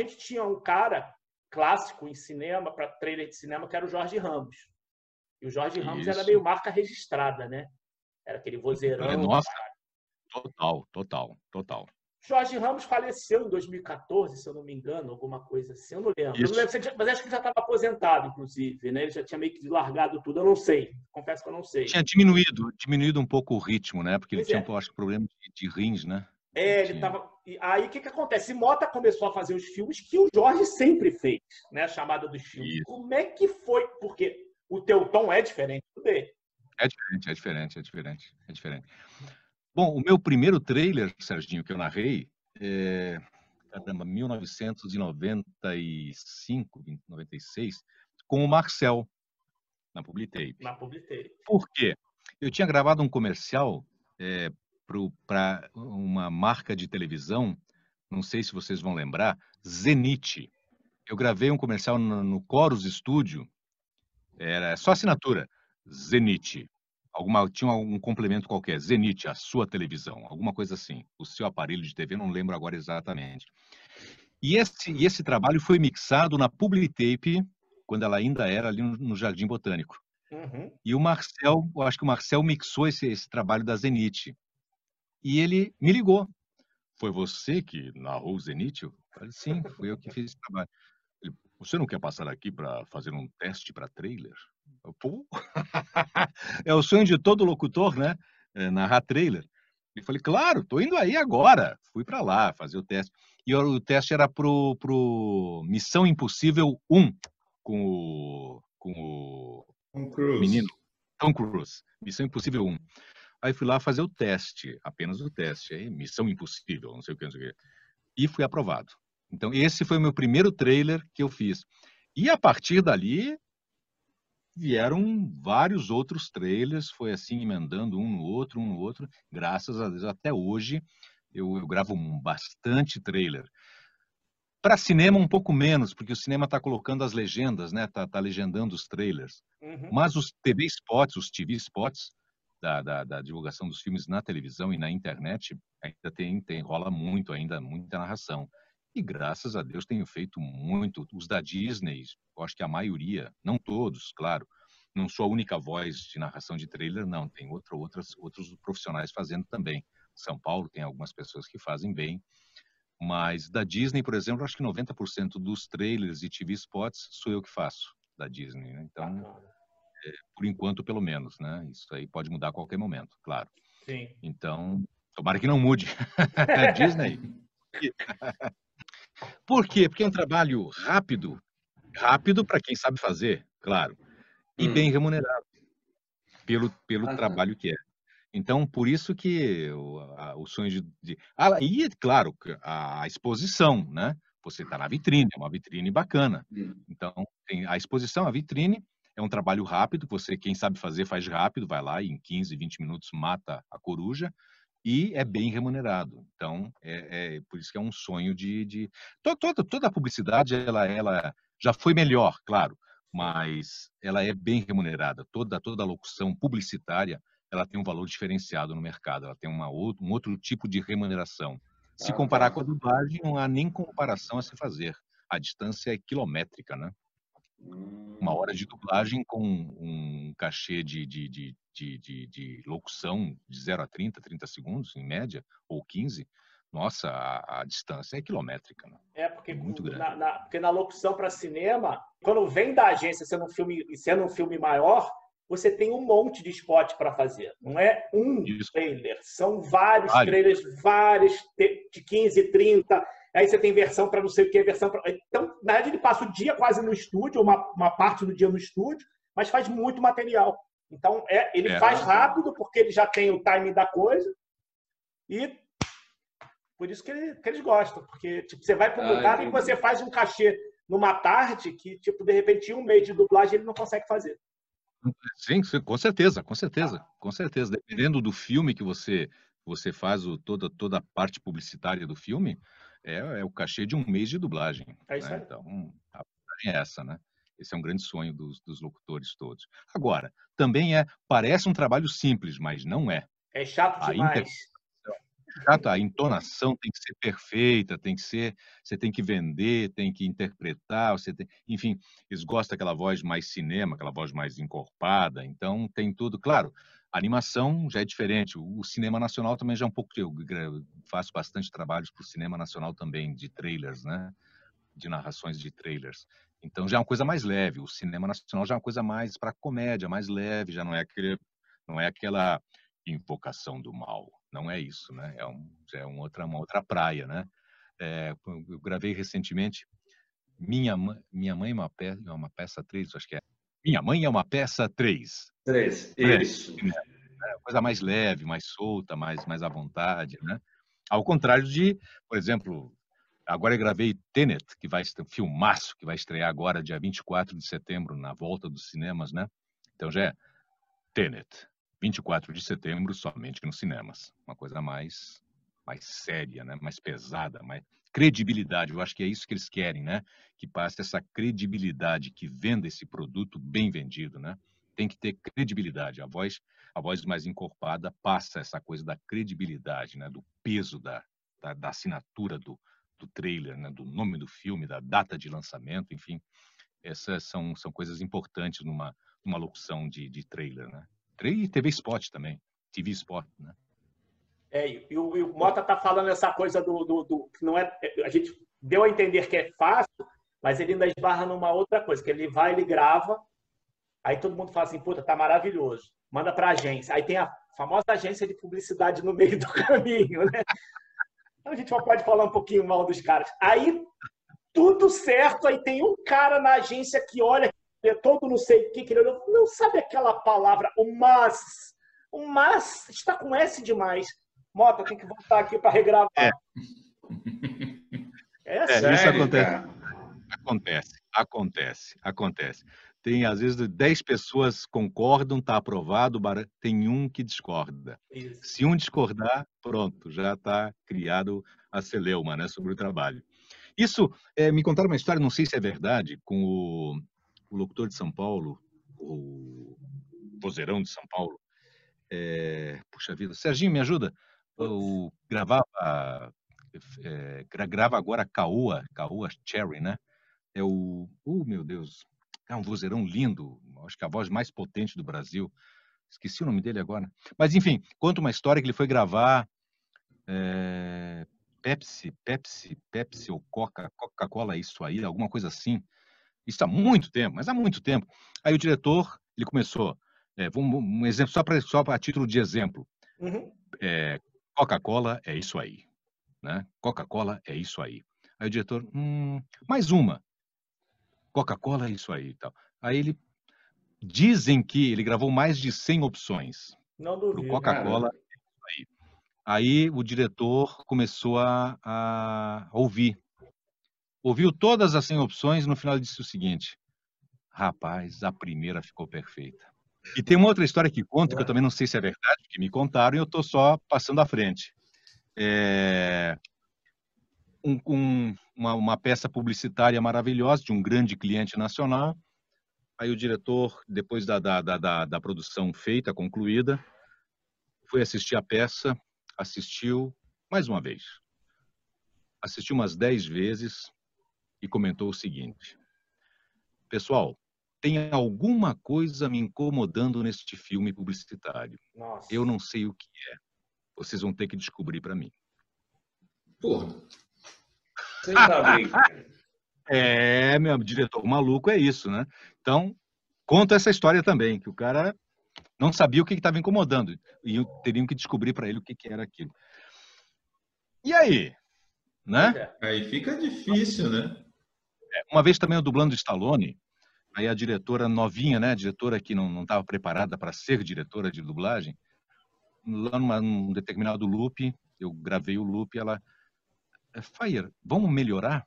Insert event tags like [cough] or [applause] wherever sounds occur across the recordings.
a gente tinha um cara clássico em cinema, para trailer de cinema, que era o Jorge Ramos. E o Jorge Ramos Isso. era meio marca registrada, né? Era aquele vozeirão. Nossa, total, total, total. Jorge Ramos faleceu em 2014, se eu não me engano, alguma coisa assim. Eu não lembro. Eu não lembro mas acho que já estava aposentado, inclusive. Né? Ele já tinha meio que largado tudo. Eu não sei. Confesso que eu não sei. Tinha diminuído, diminuído um pouco o ritmo, né? Porque ele pois tinha, é. acho, problema de, de rins, né? É, ele estava. Aí o que, que acontece? Mota começou a fazer os filmes que o Jorge sempre fez, né? A chamada dos filmes. Isso. Como é que foi? Porque o teu tom é diferente do dele. É diferente, é diferente, é diferente, é diferente. Bom, o meu primeiro trailer, Serginho, que eu narrei, é, caramba, 1995, 96, com o Marcel, na Publitape. Na Publitape. Por quê? Eu tinha gravado um comercial é, para uma marca de televisão, não sei se vocês vão lembrar, Zenit. Eu gravei um comercial no, no Chorus Studio, era só assinatura, Zenit alguma tinha um complemento qualquer, Zenit, a sua televisão, alguma coisa assim, o seu aparelho de TV, não lembro agora exatamente. E esse, e esse trabalho foi mixado na Publitape, quando ela ainda era ali no, no Jardim Botânico. Uhum. E o Marcel, eu acho que o Marcel mixou esse, esse trabalho da Zenit. E ele me ligou. Foi você que narrou o Zenit? Eu falei, sim, fui eu que fiz esse trabalho. Ele, você não quer passar aqui para fazer um teste para trailer? Pô. [laughs] é o sonho de todo locutor, né? É, narrar trailer. E falei, claro, tô indo aí agora. Fui para lá fazer o teste. E o teste era pro, pro Missão Impossível 1, com o, com o Tom Cruise. menino Tom Cruise. Missão Impossível 1. Aí fui lá fazer o teste, apenas o teste. Aí, Missão Impossível, não sei o que, não sei o que. E fui aprovado. Então, esse foi o meu primeiro trailer que eu fiz. E a partir dali, vieram vários outros trailers, foi assim emendando um no outro, um no outro. Graças a Deus, até hoje eu, eu gravo bastante trailer. Para cinema um pouco menos, porque o cinema está colocando as legendas, né? Tá, tá legendando os trailers. Uhum. Mas os TV spots, os TV spots da, da, da, divulgação dos filmes na televisão e na internet ainda tem, tem rola muito ainda muita narração. E graças a Deus tenho feito muito. Os da Disney, eu acho que a maioria, não todos, claro. Não sou a única voz de narração de trailer, não. Tem outro, outras, outros profissionais fazendo também. São Paulo tem algumas pessoas que fazem bem. Mas da Disney, por exemplo, acho que 90% dos trailers e TV spots sou eu que faço da Disney. Né? Então, é, por enquanto, pelo menos, né? Isso aí pode mudar a qualquer momento, claro. Sim. Então, tomara que não mude. [laughs] Disney. [laughs] Por quê? Porque é um trabalho rápido, rápido para quem sabe fazer, claro, e hum. bem remunerado pelo, pelo ah, trabalho que é. Então, por isso que o, a, o sonho de, de... Ah, e, claro, a, a exposição, né? Você está na vitrine, é uma vitrine bacana. Então, tem a exposição, a vitrine, é um trabalho rápido, você, quem sabe fazer, faz rápido, vai lá e em 15, 20 minutos mata a coruja e é bem remunerado. Então, é, é, por isso que é um sonho de, de... Toda, toda a publicidade ela, ela já foi melhor, claro, mas ela é bem remunerada. Toda toda a locução publicitária ela tem um valor diferenciado no mercado. Ela tem uma outro, um outro tipo de remuneração. Se ah, comparar tá. com a dublagem, não há nem comparação a se fazer. A distância é quilométrica, né? Uma hora de dublagem com um cachê de, de, de de, de, de locução de 0 a 30, 30 segundos, em média, ou 15, nossa, a, a distância é quilométrica. Né? É, porque, é muito grande. Na, na, porque na locução para cinema, quando vem da agência sendo um filme, sendo um filme maior, você tem um monte de spot para fazer. Não é um Isso. trailer, são vários Vale. trailers, vários de 15, 30. Aí você tem versão para não sei o que, versão para. Então, na verdade, ele passa o dia quase no estúdio, uma, uma parte do dia no estúdio, mas faz muito material. Então, é, ele é. faz rápido, porque ele já tem o timing da coisa. E por isso que, ele, que eles gostam. Porque tipo, você vai para um ah, lugar entendi. e você faz um cachê numa tarde que, tipo, de repente, um mês de dublagem ele não consegue fazer. Sim, com certeza, com certeza, ah. com certeza. Dependendo do filme que você você faz o, toda, toda a parte publicitária do filme, é, é o cachê de um mês de dublagem. É isso né? aí. Então, a é essa, né? Esse é um grande sonho dos, dos locutores todos. Agora, também é, parece um trabalho simples, mas não é. É chato demais. A entonação tem que ser perfeita, tem que ser, você tem que vender, tem que interpretar, você tem, enfim, eles gostam daquela voz mais cinema, aquela voz mais encorpada, então tem tudo, claro. A animação já é diferente. O cinema nacional também já é um pouco. Eu faço bastante trabalhos para o cinema nacional também, de trailers, né? De narrações de trailers. Então já é uma coisa mais leve. O cinema nacional já é uma coisa mais para comédia, mais leve, já não é aquele, não é aquela invocação do mal. Não é isso, né? É, um, é uma, outra, uma outra praia, né? É, eu gravei recentemente Minha, Minha Mãe é uma peça, é uma peça 3, acho que é. Minha Mãe é uma peça 3. 3, isso. É, coisa mais leve, mais solta, mais, mais à vontade, né? Ao contrário de, por exemplo, agora eu gravei Tenet, que vai um filmaço que vai estrear agora dia 24 de setembro na volta dos cinemas, né? Então já é Tenet, 24 de setembro somente nos cinemas. Uma coisa mais mais séria, né? mais pesada, mais credibilidade. Eu acho que é isso que eles querem, né? Que passe essa credibilidade, que venda esse produto bem vendido, né? Tem que ter credibilidade. A voz, a voz mais encorpada passa essa coisa da credibilidade, né? Do peso da, da, da assinatura do, do trailer, né? Do nome do filme, da data de lançamento, enfim. Essas são, são coisas importantes numa, numa locução de, de trailer, né? E TV Spot também, TV Spot, né? É, e, o, e o Mota tá falando essa coisa do, do, do, que não é. A gente deu a entender que é fácil, mas ele ainda esbarra numa outra coisa, que ele vai, ele grava, aí todo mundo fala assim, puta, tá maravilhoso, manda pra agência. Aí tem a famosa agência de publicidade no meio do [laughs] caminho, né? Então a gente pode falar um pouquinho mal dos caras. Aí tudo certo, aí tem um cara na agência que olha é todo não sei o que, que ele olhou, não sabe aquela palavra, o mas. O mas está com S demais. Mota, tem que voltar aqui para regravar. É. É, é sério, isso acontece. Cara. Acontece, acontece, acontece. Tem, às vezes, 10 pessoas concordam, está aprovado, tem um que discorda. Isso. Se um discordar, pronto, já está criado a celeuma né, sobre o trabalho. Isso, é, me contaram uma história, não sei se é verdade, com o, o locutor de São Paulo, o vozeirão de São Paulo. É, puxa vida, Serginho, me ajuda? eu gravava, é, grava agora Caoa, Caoa Cherry, né? É o, oh meu Deus, é um vozeirão lindo, acho que a voz mais potente do Brasil. Esqueci o nome dele agora. Mas enfim, conta uma história que ele foi gravar é, Pepsi, Pepsi, Pepsi ou Coca, Coca-Cola, isso aí, alguma coisa assim. Isso há muito tempo, mas há muito tempo. Aí o diretor, ele começou, é, um exemplo só para só a título de exemplo. Uhum. É, Coca-Cola é isso aí. Né? Coca-Cola é isso aí. Aí o diretor, hum, mais uma. Coca-Cola é isso aí. Tal. Aí ele, dizem que ele gravou mais de 100 opções. Não duvido. Coca-Cola é isso aí. Aí o diretor começou a, a ouvir. Ouviu todas as 100 opções e no final disse o seguinte, rapaz, a primeira ficou perfeita. E tem uma outra história que conta, que eu também não sei se é verdade, porque me contaram e eu estou só passando à frente. É... Um, um, uma, uma, peça publicitária maravilhosa de um grande cliente nacional. Aí o diretor, depois da, da, da, da produção feita, concluída, foi assistir a peça, assistiu mais uma vez. Assistiu umas dez vezes e comentou o seguinte: Pessoal, tem alguma coisa me incomodando neste filme publicitário. Nossa. Eu não sei o que é. Vocês vão ter que descobrir para mim. Porra. Você tá bem. [laughs] é, meu diretor maluco é isso, né? Então, conta essa história também, que o cara não sabia o que estava incomodando e teriam que descobrir para ele o que, que era aquilo. E aí? Né? Aí fica difícil, né? É, uma vez também eu dublando Stallone, Aí a diretora novinha, né, a diretora que não estava preparada para ser diretora de dublagem, lá numa, num determinado loop, eu gravei o loop, ela, é, Fire, vamos melhorar?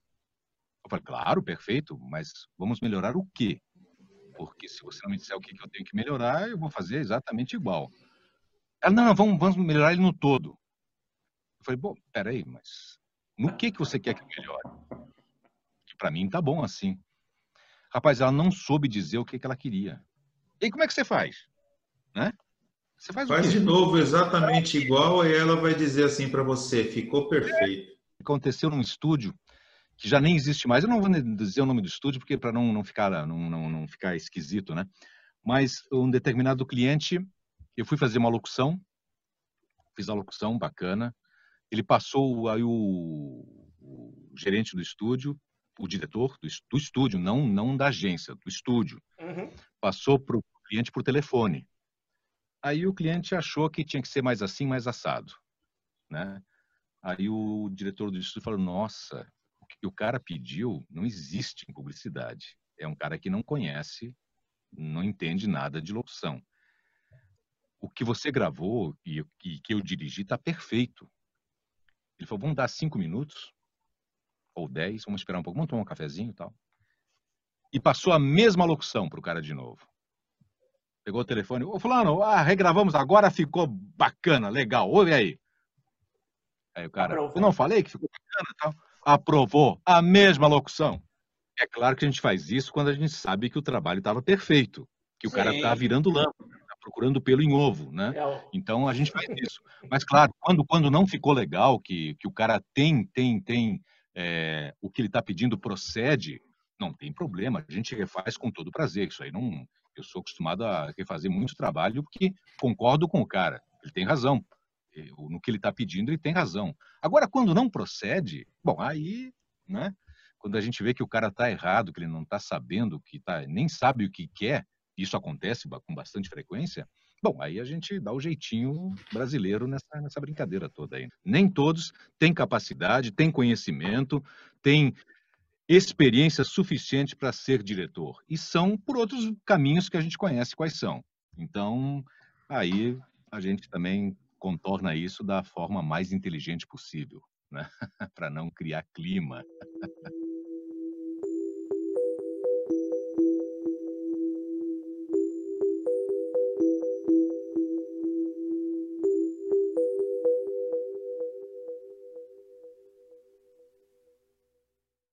Eu falei, claro, perfeito, mas vamos melhorar o quê? Porque se você não me disser o que, que eu tenho que melhorar, eu vou fazer exatamente igual. Ela, não, não, vamos, vamos melhorar ele no todo. Eu falei, bom, peraí, mas no que, que você quer que melhore? Para mim tá bom assim. Rapaz, ela não soube dizer o que, que ela queria. E como é que você faz? Né? Você faz, faz de novo exatamente igual e ela vai dizer assim para você, ficou perfeito. Aconteceu num estúdio que já nem existe mais. Eu não vou dizer o nome do estúdio porque para não, não ficar não, não, não ficar esquisito, né? Mas um determinado cliente, eu fui fazer uma locução, fiz a locução bacana. Ele passou aí o, o gerente do estúdio, o diretor do, do, estúdio, não não da agência, do estúdio, uhum. passou para o cliente por telefone. Aí o cliente achou que tinha que ser mais assim, mais assado, né? Aí o diretor do estúdio falou: Nossa, o que o cara pediu não existe em publicidade. É um cara que não conhece, não entende nada de locução. O que você gravou e, e que eu dirigi está perfeito. Ele falou: Vamos dar cinco minutos ou dez, vamos esperar um pouco, vamos tomar um cafezinho e tal. E passou a mesma locução para o cara de novo. Pegou o telefone. Ô, Fulano, ah, regravamos agora, ficou bacana, legal. Ouve aí. Aí o cara, Aprovou. eu não falei que ficou bacana tal? Aprovou a mesma locução. É claro que a gente faz isso quando a gente sabe que o trabalho estava perfeito, que o Sim. cara está virando lâmpada, tá procurando pelo em ovo, né? É então a gente faz isso. Mas claro, quando, quando não ficou legal, que, que o cara tem tem tem é, o que ele está pedindo procede, não tem problema, a gente refaz com todo prazer. Isso aí não, eu sou acostumado a refazer muito trabalho porque concordo com o cara. Ele tem razão. No que ele está pedindo, ele tem razão. Agora, quando não procede, bom, aí, né? Quando a gente vê que o cara está errado, que ele não está sabendo, que tá, nem sabe o que quer, isso acontece com bastante frequência, bom, aí a gente dá o jeitinho brasileiro nessa, nessa brincadeira toda aí. Nem todos têm capacidade, têm conhecimento, têm experiência suficiente para ser diretor. E são por outros caminhos que a gente conhece quais são. Então, aí a gente também contorna isso da forma mais inteligente possível, né? [laughs] para não criar clima.